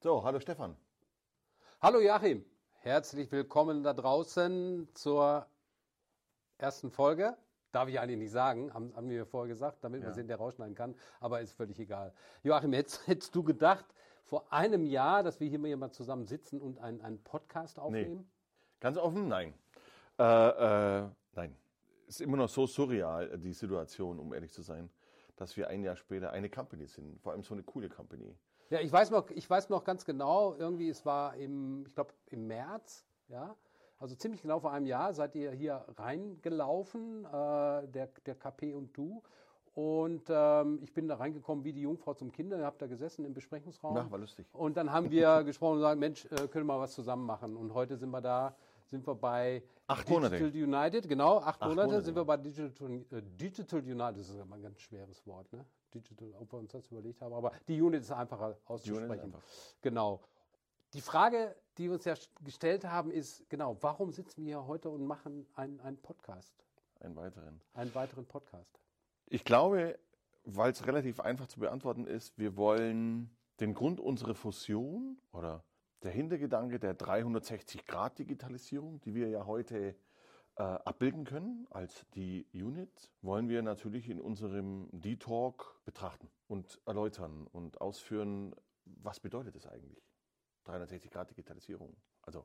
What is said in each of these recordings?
So, hallo Stefan. Hallo Joachim, herzlich willkommen da draußen zur ersten Folge. Darf ich eigentlich nicht sagen, haben, haben wir vorher gesagt, damit man Ja. es hinterher rausschneiden kann, aber ist völlig egal. Joachim, hättest, hättest du gedacht, vor einem Jahr, dass wir hier mal zusammen sitzen und einen, einen Podcast aufnehmen? Ganz offen, nein. Äh, äh, nein. Ist immer noch so surreal, die Situation, um ehrlich zu sein, dass wir ein Jahr später eine Company sind. Vor allem so eine coole Company. Ja, ich weiß noch, ich weiß noch ganz genau, irgendwie, es war im, ich glaube, im März, ja. Also ziemlich genau vor einem Jahr seid ihr hier reingelaufen, äh, der, der KP und du. Und ähm, ich bin da reingekommen wie die Jungfrau zum Kinder, ihr habt da gesessen im Besprechungsraum. Ja, war lustig. Und dann haben wir gesprochen und gesagt, Mensch, äh, können wir mal was zusammen machen. Und heute sind wir da, sind wir bei Acht Digital Monate. United, genau, acht, Monate, Monate, sind wir bei Digital, äh, Digital United, das ist immer ein ganz schweres Wort, ne? Digital, ob wir uns das überlegt haben, aber die Unit ist einfacher auszusprechen. einfach. Genau. Die Frage, die wir uns ja gestellt haben, ist, genau, warum sitzen wir hier heute und machen einen, einen Podcast, Einen weiteren. einen weiteren Podcast? Ich glaube, weil es relativ einfach zu beantworten ist, wir wollen den Grund unserer Fusion oder der Hintergedanke der 360-Grad-Digitalisierung, die wir ja heute äh, abbilden können als die Unit, wollen wir natürlich in unserem D-Talk betrachten und erläutern und ausführen, was bedeutet das eigentlich? 360-Grad-Digitalisierung. Also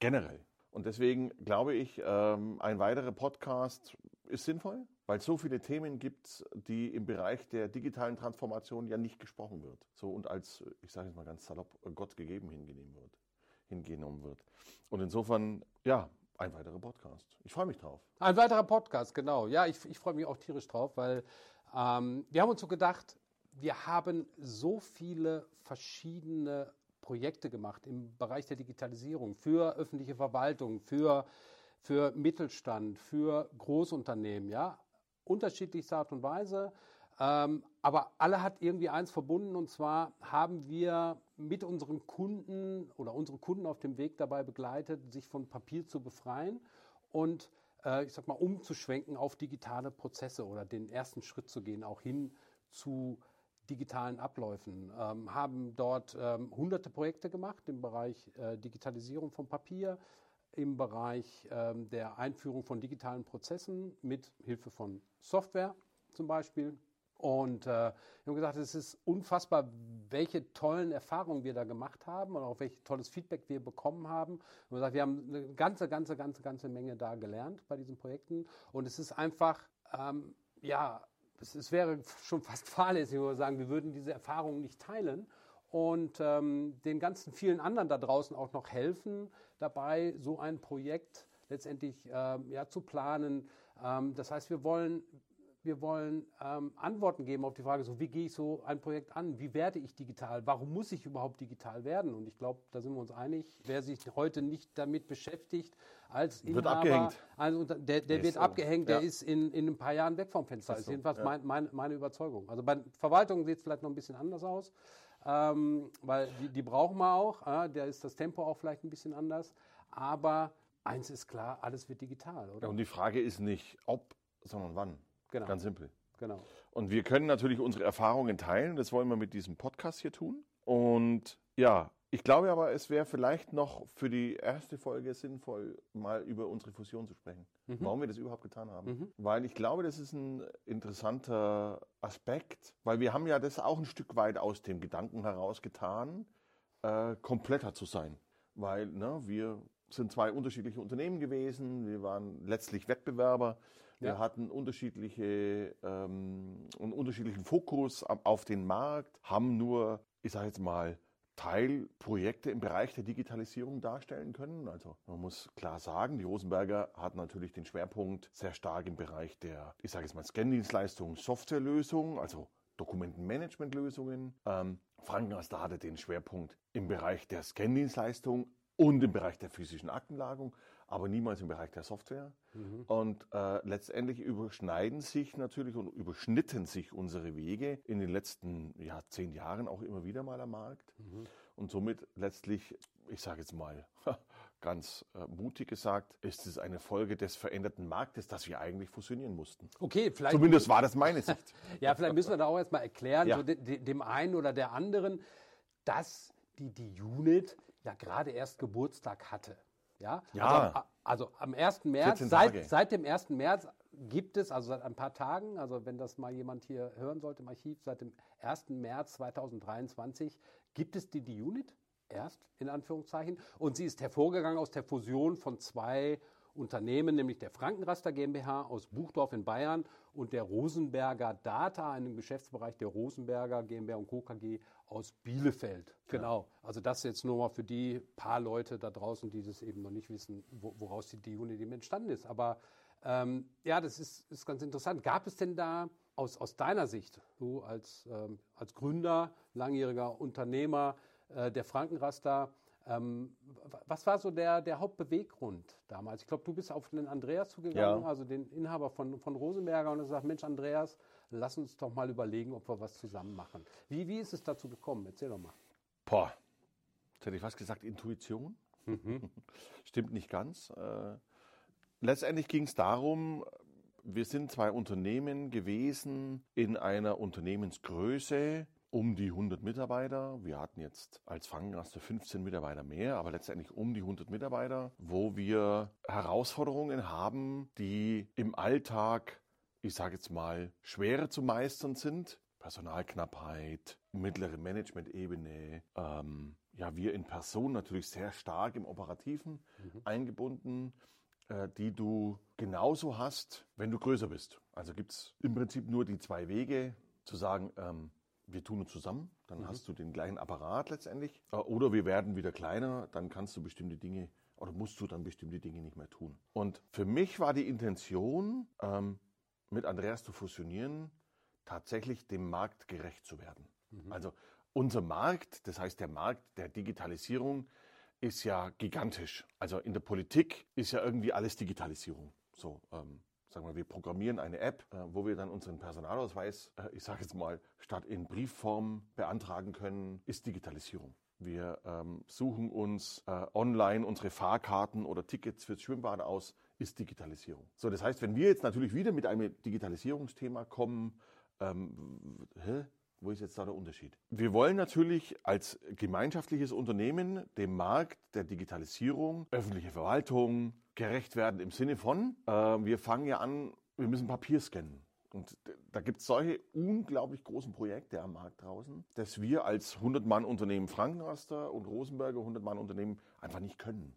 generell. Und deswegen glaube ich, ähm, ein weiterer Podcast ist sinnvoll, weil es so viele Themen gibt, die im Bereich der digitalen Transformation ja nicht gesprochen wird. So und als, ich sage jetzt mal ganz salopp, Gott gegeben hingenommen wird. Hingenommen wird. Und insofern, ja, ein weiterer Podcast. Ich freue mich drauf. Ein weiterer Podcast, genau. Ja, ich, ich freue mich auch tierisch drauf, weil ähm, wir haben uns so gedacht, wir haben so viele verschiedene Projekte gemacht im Bereich der Digitalisierung für öffentliche Verwaltung, für, für Mittelstand, für Großunternehmen, ja, unterschiedlichster Art und Weise. Ähm, aber alle hat irgendwie eins verbunden und zwar haben wir mit unseren Kunden oder unsere Kunden auf dem Weg dabei begleitet, sich von Papier zu befreien und äh, ich sag mal umzuschwenken auf digitale Prozesse oder den ersten Schritt zu gehen, auch hin zu digitalen Abläufen, ähm, haben dort ähm, hunderte Projekte gemacht im Bereich äh, Digitalisierung von Papier, im Bereich ähm, der Einführung von digitalen Prozessen mit Hilfe von Software zum Beispiel. Und äh, wir haben gesagt, es ist unfassbar, welche tollen Erfahrungen wir da gemacht haben und auch welches tolles Feedback wir bekommen haben. Und wir, gesagt, wir haben eine ganze, ganze, ganze, ganze Menge da gelernt bei diesen Projekten. Und es ist einfach, ähm, ja, es, es wäre schon fast fahrlässig, wenn wir sagen, wir würden diese Erfahrungen nicht teilen und ähm, den ganzen vielen anderen da draußen auch noch helfen, dabei so ein Projekt letztendlich ähm, ja, zu planen. Ähm, das heißt, wir wollen, wir wollen ähm, Antworten geben auf die Frage, so wie gehe ich so ein Projekt an? Wie werde ich digital? Warum muss ich überhaupt digital werden? Und ich glaube, da sind wir uns einig. Wer sich heute nicht damit beschäftigt, als Inhaber, abgehängt. ein Unter- der, der Ist wird so. abgehängt, der Ja. ist in, in ein paar Jahren weg vom Fenster. Das ist so, jedenfalls ja. mein, mein, meine Überzeugung. Also bei Verwaltung sieht es vielleicht noch ein bisschen anders aus, ähm, weil die, die brauchen wir auch. Äh, da ist das Tempo auch vielleicht ein bisschen anders. Aber eins ist klar, alles wird digital, oder? Ja, und die Frage ist nicht ob, sondern wann. Genau. Ganz simpel. Genau. Und wir können natürlich unsere Erfahrungen teilen. Das wollen wir mit diesem Podcast hier tun. Und ja, ich glaube aber, es wäre vielleicht noch für die erste Folge sinnvoll, mal über unsere Fusion zu sprechen. Warum wir das überhaupt getan haben. Weil ich glaube, das ist ein interessanter Aspekt, weil wir haben ja das auch ein Stück weit aus dem Gedanken heraus getan, äh, kompletter zu sein. Weil ne, wir sind zwei unterschiedliche Unternehmen gewesen, wir waren letztlich Wettbewerber, wir Ja. hatten unterschiedliche, ähm, einen unterschiedlichen Fokus auf den Markt, haben nur, ich sage jetzt mal, Teilprojekte im Bereich der Digitalisierung darstellen können. Also man muss klar sagen, die Rosenberger hat natürlich den Schwerpunkt sehr stark im Bereich der, ich sage jetzt mal, Scan-Dienstleistungen, Softwarelösungen, also Dokumentenmanagementlösungen. Ähm, Frankenast hatte den Schwerpunkt im Bereich der Scan-Dienstleistung und im Bereich der physischen Aktenlagerung, aber niemals im Bereich der Software. Und äh, letztendlich überschneiden sich natürlich und überschnitten sich unsere Wege in den letzten ja, zehn Jahren auch immer wieder mal am Markt. Und somit letztlich, ich sage jetzt mal ganz äh, mutig gesagt, ist es eine Folge des veränderten Marktes, dass wir eigentlich fusionieren mussten. Okay, vielleicht. Zumindest war das meine Sicht. Ja, vielleicht müssen wir da auch erstmal erklären, Ja. so de, de, dem einen oder der anderen, dass die die Unit ja gerade erst Geburtstag hatte. Ja, Ja. Also, also am 1. März, 14 Tage. seit, seit dem 1. März gibt es, also seit ein paar Tagen, also wenn das mal jemand hier hören sollte im Archiv, seit dem 1. März 2023 gibt es die, die Unit erst in Anführungszeichen und sie ist hervorgegangen aus der Fusion von zwei Unternehmen, nämlich der Frankenraster GmbH aus Buchdorf in Bayern und der Rosenberger Data, einem Geschäftsbereich der Rosenberger GmbH und Co. KG aus Bielefeld. Genau. Also das jetzt nur mal für die paar Leute da draußen, die das eben noch nicht wissen, wo, woraus die, Unit eben entstanden ist. Aber ähm, ja, das ist, ist ganz interessant. Gab es denn da aus, aus deiner Sicht, du als, ähm, als Gründer, langjähriger Unternehmer äh, der Frankenraster, ähm, was war so der, der Hauptbeweggrund damals? Ich glaube, du bist auf den Andreas zugegangen, Ja. also den Inhaber von, von Rosenberger, und hast gesagt, Mensch, Andreas, lass uns doch mal überlegen, ob wir was zusammen machen. Wie, wie ist es dazu gekommen? Erzähl doch mal. Boah, jetzt hätte ich fast gesagt Intuition. Stimmt nicht ganz. Äh, letztendlich ging es darum, wir sind zwei Unternehmen gewesen in einer Unternehmensgröße um die 100 Mitarbeiter. Wir hatten jetzt als Fangraster 15 Mitarbeiter mehr, aber letztendlich um die 100 Mitarbeiter, wo wir Herausforderungen haben, die im Alltag, ich sage jetzt mal, schwerer zu meistern sind. Personalknappheit, mittlere Management-Ebene, ähm, ja, wir in Person natürlich sehr stark im Operativen eingebunden, äh, die du genauso hast, wenn du größer bist. Also gibt es im Prinzip nur die zwei Wege, zu sagen, ähm, wir tun uns zusammen, dann hast du den gleichen Apparat letztendlich. Äh, oder wir werden wieder kleiner, dann kannst du bestimmte Dinge oder musst du dann bestimmte Dinge nicht mehr tun. Und für mich war die Intention, ähm, mit Andreas zu fusionieren, tatsächlich dem Markt gerecht zu werden. Also unser Markt, das heißt der Markt der Digitalisierung, ist ja gigantisch. Also in der Politik ist ja irgendwie alles Digitalisierung. So, ähm, sagen wir, wir programmieren eine App, äh, wo wir dann unseren Personalausweis, äh, ich sage jetzt mal, statt in Briefform beantragen können, ist Digitalisierung. Wir ähm, suchen uns äh, online unsere Fahrkarten oder Tickets fürs Schwimmbad aus, ist Digitalisierung. So, das heißt, wenn wir jetzt natürlich wieder mit einem Digitalisierungsthema kommen, ähm, hä? Wo ist jetzt da der Unterschied? Wir wollen natürlich als gemeinschaftliches Unternehmen dem Markt der Digitalisierung, öffentliche Verwaltung gerecht werden im Sinne von, äh, wir fangen ja an, wir müssen Papier scannen. Und da gibt es solche unglaublich großen Projekte am Markt draußen, dass wir als 100-Mann-Unternehmen Frankenraster und Rosenberger 100-Mann-Unternehmen einfach nicht können.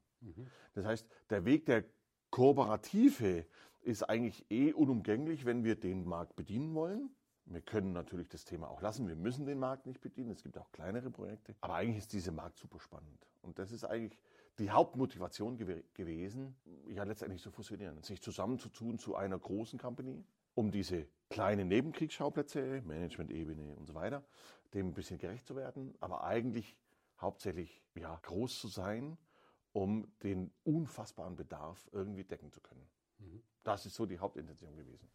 Das heißt, der Weg der Kooperative ist eigentlich eh unumgänglich, wenn wir den Markt bedienen wollen. Wir können natürlich das Thema auch lassen. Wir müssen den Markt nicht bedienen. Es gibt auch kleinere Projekte. Aber eigentlich ist dieser Markt super spannend. Und das ist eigentlich die Hauptmotivation gew gewesen, ja letztendlich zu fusionieren, sich zusammenzutun zu einer großen Company, um diese kleinen Nebenkriegsschauplätze, Management-Ebene und so weiter, dem ein bisschen gerecht zu werden, aber eigentlich hauptsächlich ja, groß zu sein, um den unfassbaren Bedarf irgendwie decken zu können. Das ist so die Hauptintention gewesen.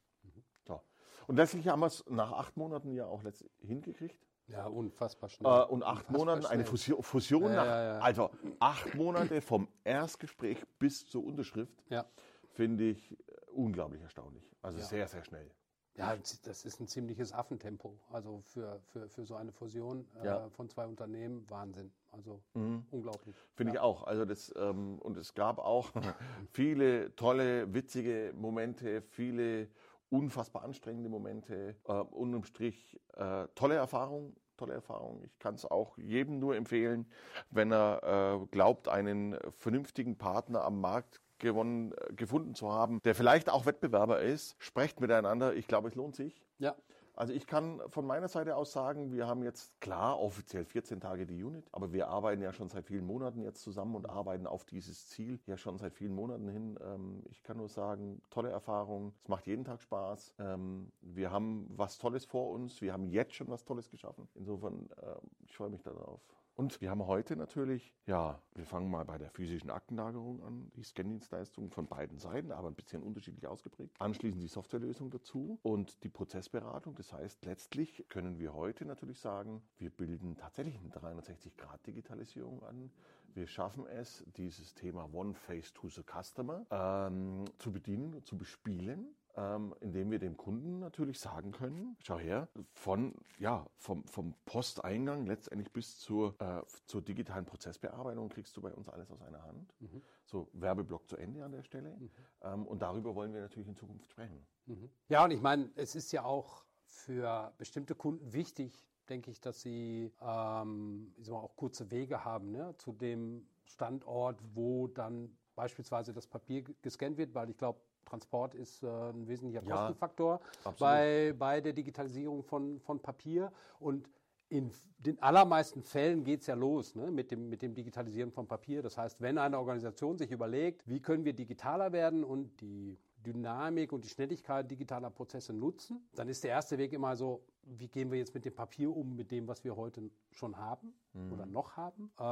Und letztlich haben wir es nach acht Monaten ja auch letzt hingekriegt. Ja, unfassbar schnell. Äh, und acht Unfassbar Monaten eine schnell. Fusion, Fusion Ja, nach, ja, ja. also acht Monate vom Erstgespräch bis zur Unterschrift, Ja. finde ich äh, unglaublich erstaunlich. Also sehr, sehr schnell. Ja, das ist ein ziemliches Affentempo. Also für, für, für so eine Fusion äh, von zwei Unternehmen, Wahnsinn. Also unglaublich. Finde ich auch. Also das, ähm, und es gab auch viele tolle, witzige Momente, viele unfassbar anstrengende Momente. Äh, unterm Strich äh, tolle Erfahrung, tolle Erfahrung. Ich kann es auch jedem nur empfehlen, wenn er äh, glaubt, einen vernünftigen Partner am Markt gewonnen, äh, gefunden zu haben, der vielleicht auch Wettbewerber ist. Sprecht miteinander. Ich glaube, es lohnt sich. Ja, Also ich kann von meiner Seite aus sagen, wir haben jetzt klar offiziell 14 Tage die Unit, aber wir arbeiten ja schon seit vielen Monaten jetzt zusammen und arbeiten auf dieses Ziel ja schon seit vielen Monaten hin. Ähm, Ich kann nur sagen, tolle Erfahrung. Es macht jeden Tag Spaß. Ähm, Wir haben was Tolles vor uns. Wir haben jetzt schon was Tolles geschaffen. Insofern, ähm, ich freue mich darauf. Und wir haben heute natürlich, ja, wir fangen mal bei der physischen Aktenlagerung an, die Scan-Dienstleistung von beiden Seiten, aber ein bisschen unterschiedlich ausgeprägt. Anschließend die Softwarelösung dazu und die Prozessberatung. Das heißt, letztlich können wir heute natürlich sagen, wir bilden tatsächlich eine 360-Grad-Digitalisierung an. Wir schaffen es, dieses Thema One Face to the Customer ähm, zu bedienen, zu bespielen. Ähm, indem wir dem Kunden natürlich sagen können, schau her, von, ja, vom, vom Posteingang letztendlich bis zur, äh, zur digitalen Prozessbearbeitung kriegst du bei uns alles aus einer Hand. Mhm. So, Werbeblock zu Ende an der Stelle. Mhm. Ähm, und darüber wollen wir natürlich in Zukunft sprechen. Mhm. Ja, und ich meine, es ist ja auch für bestimmte Kunden wichtig, denke ich, dass sie ähm, ich mal, auch kurze Wege haben ne, zu dem Standort, wo dann beispielsweise das Papier gescannt wird, weil ich glaube, Transport ist äh, ein wesentlicher ja, Kostenfaktor bei, bei der Digitalisierung von, von Papier. Und in den allermeisten Fällen geht es ja los ne, mit, dem, mit dem Digitalisieren von Papier. Das heißt, wenn eine Organisation sich überlegt, wie können wir digitaler werden und die Dynamik und die Schnelligkeit digitaler Prozesse nutzen, dann ist der erste Weg immer so, wie gehen wir jetzt mit dem Papier um, mit dem, was wir heute schon haben mhm. oder noch haben? Äh,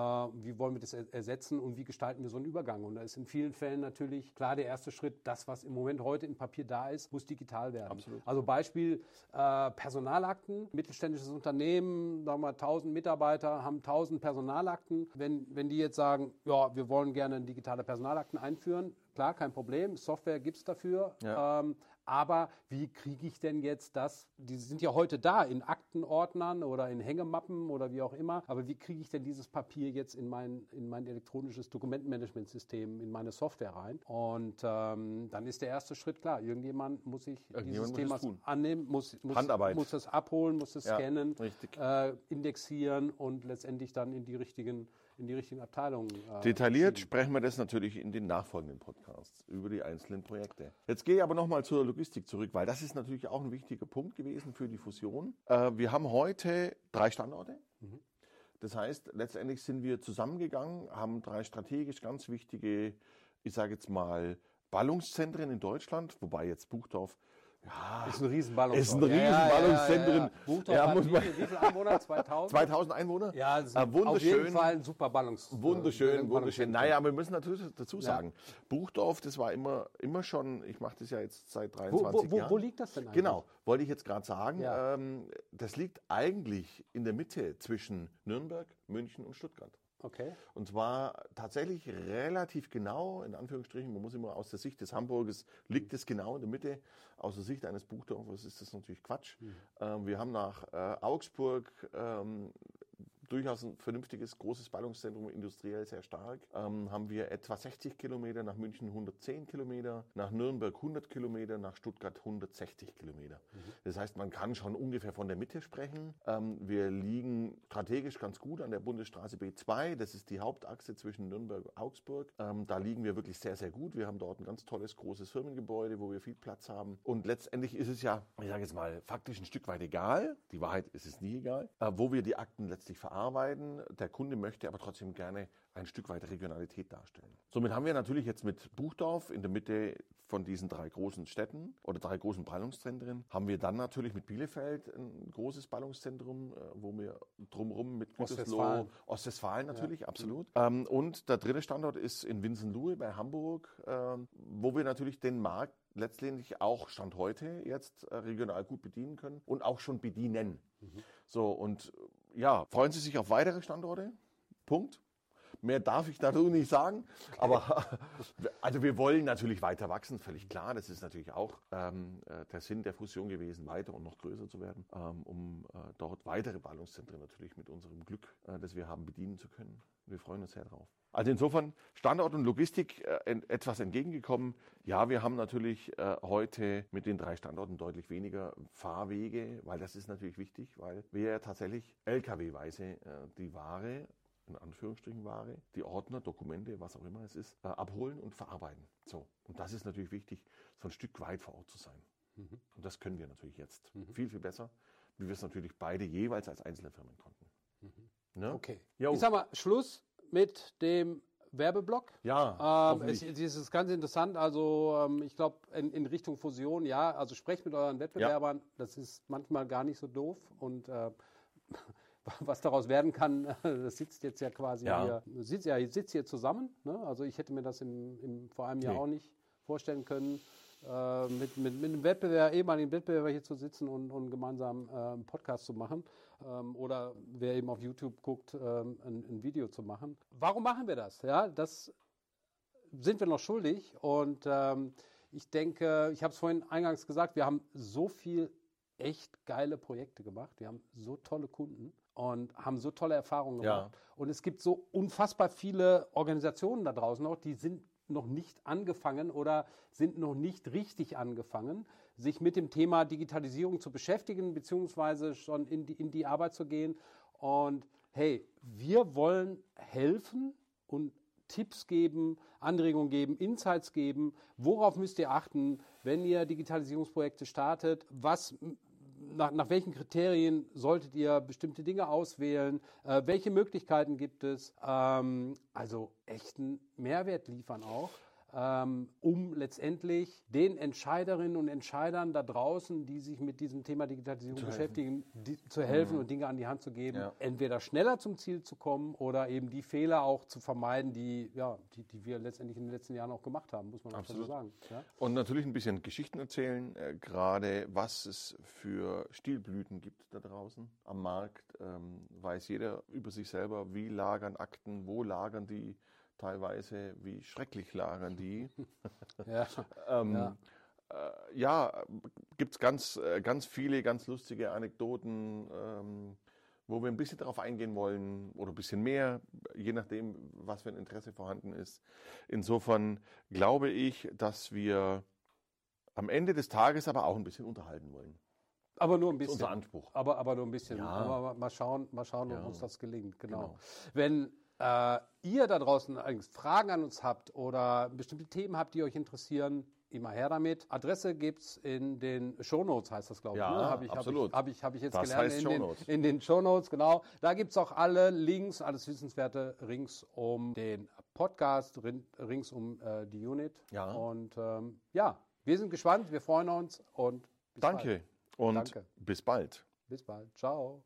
wie wollen wir das er ersetzen und wie gestalten wir so einen Übergang? Und da ist in vielen Fällen natürlich klar der erste Schritt, das, was im Moment heute in Papier da ist, muss digital werden. Absolut. Also Beispiel äh, Personalakten, mittelständisches Unternehmen, sagen wir 1000 Mitarbeiter, haben 1000 Personalakten. Wenn, wenn die jetzt sagen, ja, wir wollen gerne digitale Personalakten einführen, klar, kein Problem, Software gibt es dafür. Ja. Ähm, aber wie kriege ich denn jetzt das? Die sind ja heute da in Aktenordnern oder in Hängemappen oder wie auch immer. Aber wie kriege ich denn dieses Papier jetzt in mein, in mein elektronisches Dokumentenmanagementsystem, in meine Software rein? Und ähm, dann ist der erste Schritt klar. Irgendjemand muss sich dieses Thema annehmen, muss, muss, Handarbeit. muss das abholen, muss es ja, scannen, äh, indexieren und letztendlich dann in die richtigen in die richtigen Abteilungen. Äh, Detailliert schieben. sprechen wir das natürlich in den nachfolgenden Podcasts über die einzelnen Projekte. Jetzt gehe ich aber nochmal zur Logistik zurück, weil das ist natürlich auch ein wichtiger Punkt gewesen für die Fusion. Äh, wir haben heute drei Standorte. Mhm. Das heißt, letztendlich sind wir zusammengegangen, haben drei strategisch ganz wichtige, ich sage jetzt mal, Ballungszentren in Deutschland, wobei jetzt Buchdorf ja, ist ein Riesenballungszentrum. Ist ein Riesenballungszentrum. Ja, ja, ja. wie, wie viele Einwohner? 2000? 2000 Einwohner? Ja, ist äh, wunderschön. auf jeden Fall ein super Ballungs Wunderschön, äh, wunderschön. Naja, aber wir müssen natürlich dazu sagen, Buchdorf, das war immer, immer schon, ich mache das ja jetzt seit 23 wo, wo, Jahren. Wo liegt das denn eigentlich? Genau, wollte ich jetzt gerade sagen. Ähm, das liegt eigentlich in der Mitte zwischen Nürnberg, München und Stuttgart. Okay. Und zwar tatsächlich relativ genau, in Anführungsstrichen, man muss immer aus der Sicht des Hamburgers, liegt es genau in der Mitte. Aus der Sicht eines Buchdorfers ist das natürlich Quatsch. Mhm. Ähm, wir haben nach äh, Augsburg ähm, durchaus ein vernünftiges, großes Ballungszentrum, industriell sehr stark. Ähm, haben wir etwa 60 Kilometer, nach München 110 Kilometer, nach Nürnberg 100 Kilometer, nach Stuttgart 160 Kilometer. Mhm. Das heißt, man kann schon ungefähr von der Mitte sprechen. Ähm, wir liegen strategisch ganz gut an der Bundesstraße B2. Das ist die Hauptachse zwischen Nürnberg und Augsburg. Ähm, da liegen wir wirklich sehr, sehr gut. Wir haben dort ein ganz tolles, großes Firmengebäude, wo wir viel Platz haben. Und letztendlich ist es ja, ich sage jetzt mal, faktisch ein Stück weit egal. Die Wahrheit ist es nie egal, äh, wo wir die Akten letztlich verarbeiten arbeiten. Der Kunde möchte aber trotzdem gerne ein Stück weit Regionalität darstellen. Somit haben wir natürlich jetzt mit Buchdorf in der Mitte von diesen drei großen Städten oder drei großen Ballungszentren, haben wir dann natürlich mit Bielefeld ein großes Ballungszentrum, äh, wo wir drumherum mit Gütersloh, Ostwestfalen natürlich, ja. absolut. Ähm, und der dritte Standort ist in Winsenlohe bei Hamburg, ähm, wo wir natürlich den Markt letztendlich auch Stand heute jetzt äh, regional gut bedienen können und auch schon bedienen. Mhm. So, und ja, freuen Sie sich auf weitere Standorte? Punkt. Mehr darf ich dazu nicht sagen. Okay. Aber also wir wollen natürlich weiter wachsen, völlig klar. Das ist natürlich auch ähm, äh, der Sinn der Fusion gewesen, weiter und noch größer zu werden, ähm, um äh, dort weitere Ballungszentren natürlich mit unserem Glück, äh, das wir haben, bedienen zu können. Wir freuen uns sehr drauf. Also insofern Standort und Logistik äh, etwas entgegengekommen. Ja, wir haben natürlich äh, heute mit den drei Standorten deutlich weniger Fahrwege, weil das ist natürlich wichtig, weil wir ja tatsächlich Lkw-weise äh, die Ware in Anführungsstrichen Ware, die Ordner, Dokumente, was auch immer es ist, äh, abholen und verarbeiten. So. Und das ist natürlich wichtig, so ein Stück weit vor Ort zu sein. Mhm. Und das können wir natürlich jetzt mhm. viel, viel besser, wie wir es natürlich beide jeweils als einzelne Firmen konnten. Mhm. Ne? Okay. Jo. Ich sag mal, Schluss mit dem Werbeblock. Ja. Ähm, es, es ist ganz interessant. Also ähm, ich glaube in, in, Richtung Fusion, ja. Also sprecht mit euren Wettbewerbern. Ja. Das ist manchmal gar nicht so doof und äh, was daraus werden kann, das sitzt jetzt ja quasi ja. hier, sitzt ja sitzt hier zusammen. Ne? Also ich hätte mir das im, im vor einem Jahr nee. auch nicht vorstellen können, äh, mit, mit, mit einem Wettbewerber, ehemaligen Wettbewerber hier zu sitzen und, und gemeinsam äh, einen Podcast zu machen. Ähm, oder wer eben auf YouTube guckt, ähm, ein, ein, Video zu machen. Warum machen wir das? Ja, das sind wir noch schuldig und ähm, Ich denke, ich habe es vorhin eingangs gesagt, wir haben so viel echt geile Projekte gemacht. Wir haben so tolle Kunden und haben so tolle Erfahrungen gemacht. Ja. Und es gibt so unfassbar viele Organisationen da draußen noch, die sind noch nicht angefangen oder sind noch nicht richtig angefangen, sich mit dem Thema Digitalisierung zu beschäftigen, beziehungsweise schon in die, in die Arbeit zu gehen. Und hey, wir wollen helfen und Tipps geben, Anregungen geben, Insights geben. Worauf müsst ihr achten, wenn ihr Digitalisierungsprojekte startet? Was nach, nach, welchen Kriterien solltet ihr bestimmte Dinge auswählen? Äh, welche Möglichkeiten gibt es? Ähm, also echten Mehrwert liefern auch um letztendlich den Entscheiderinnen und Entscheidern da draußen, die sich mit diesem Thema Digitalisierung zu beschäftigen, die, zu helfen mhm. und Dinge an die Hand zu geben, ja. entweder schneller zum Ziel zu kommen oder eben die Fehler auch zu vermeiden, die, ja, die, die wir letztendlich in den letzten Jahren auch gemacht haben, muss man Absolut. so sagen. Ja? Und natürlich ein bisschen Geschichten erzählen, äh, gerade was es für Stilblüten gibt da draußen am Markt. Ähm, weiß jeder über sich selber, wie lagern Akten, wo lagern die teilweise, wie schrecklich lagern die. ja. ähm, ja. Äh, ja gibt es ganz, äh, ganz viele ganz lustige Anekdoten, ähm, wo wir ein bisschen darauf eingehen wollen oder ein bisschen mehr, je nachdem, was für ein Interesse vorhanden ist. Insofern glaube ich, dass wir am Ende des Tages aber auch ein bisschen unterhalten wollen. Aber nur ein bisschen. Das ist unser Anspruch. Aber, aber nur ein bisschen. Ja. Aber mal schauen, mal schauen, ob uns das gelingt. Genau. genau. Wenn äh, ihr da draußen Fragen an uns habt oder bestimmte Themen habt, die euch interessieren, immer her damit. Adresse gibt es in den Shownotes, heißt das, glaube ich. Ja, ne? Habe ich, absolut. Habe ich, hab ich, hab ich jetzt das gelernt. Heißt in, den, in den Shownotes, genau. Da gibt es auch alle Links, alles Wissenswerte rings um den Podcast, rings um äh, die Unit. Ja. Und ähm, ja, wir sind gespannt, wir freuen uns und bis Danke. Bald. Und Danke. bis bald. Bis bald. Ciao.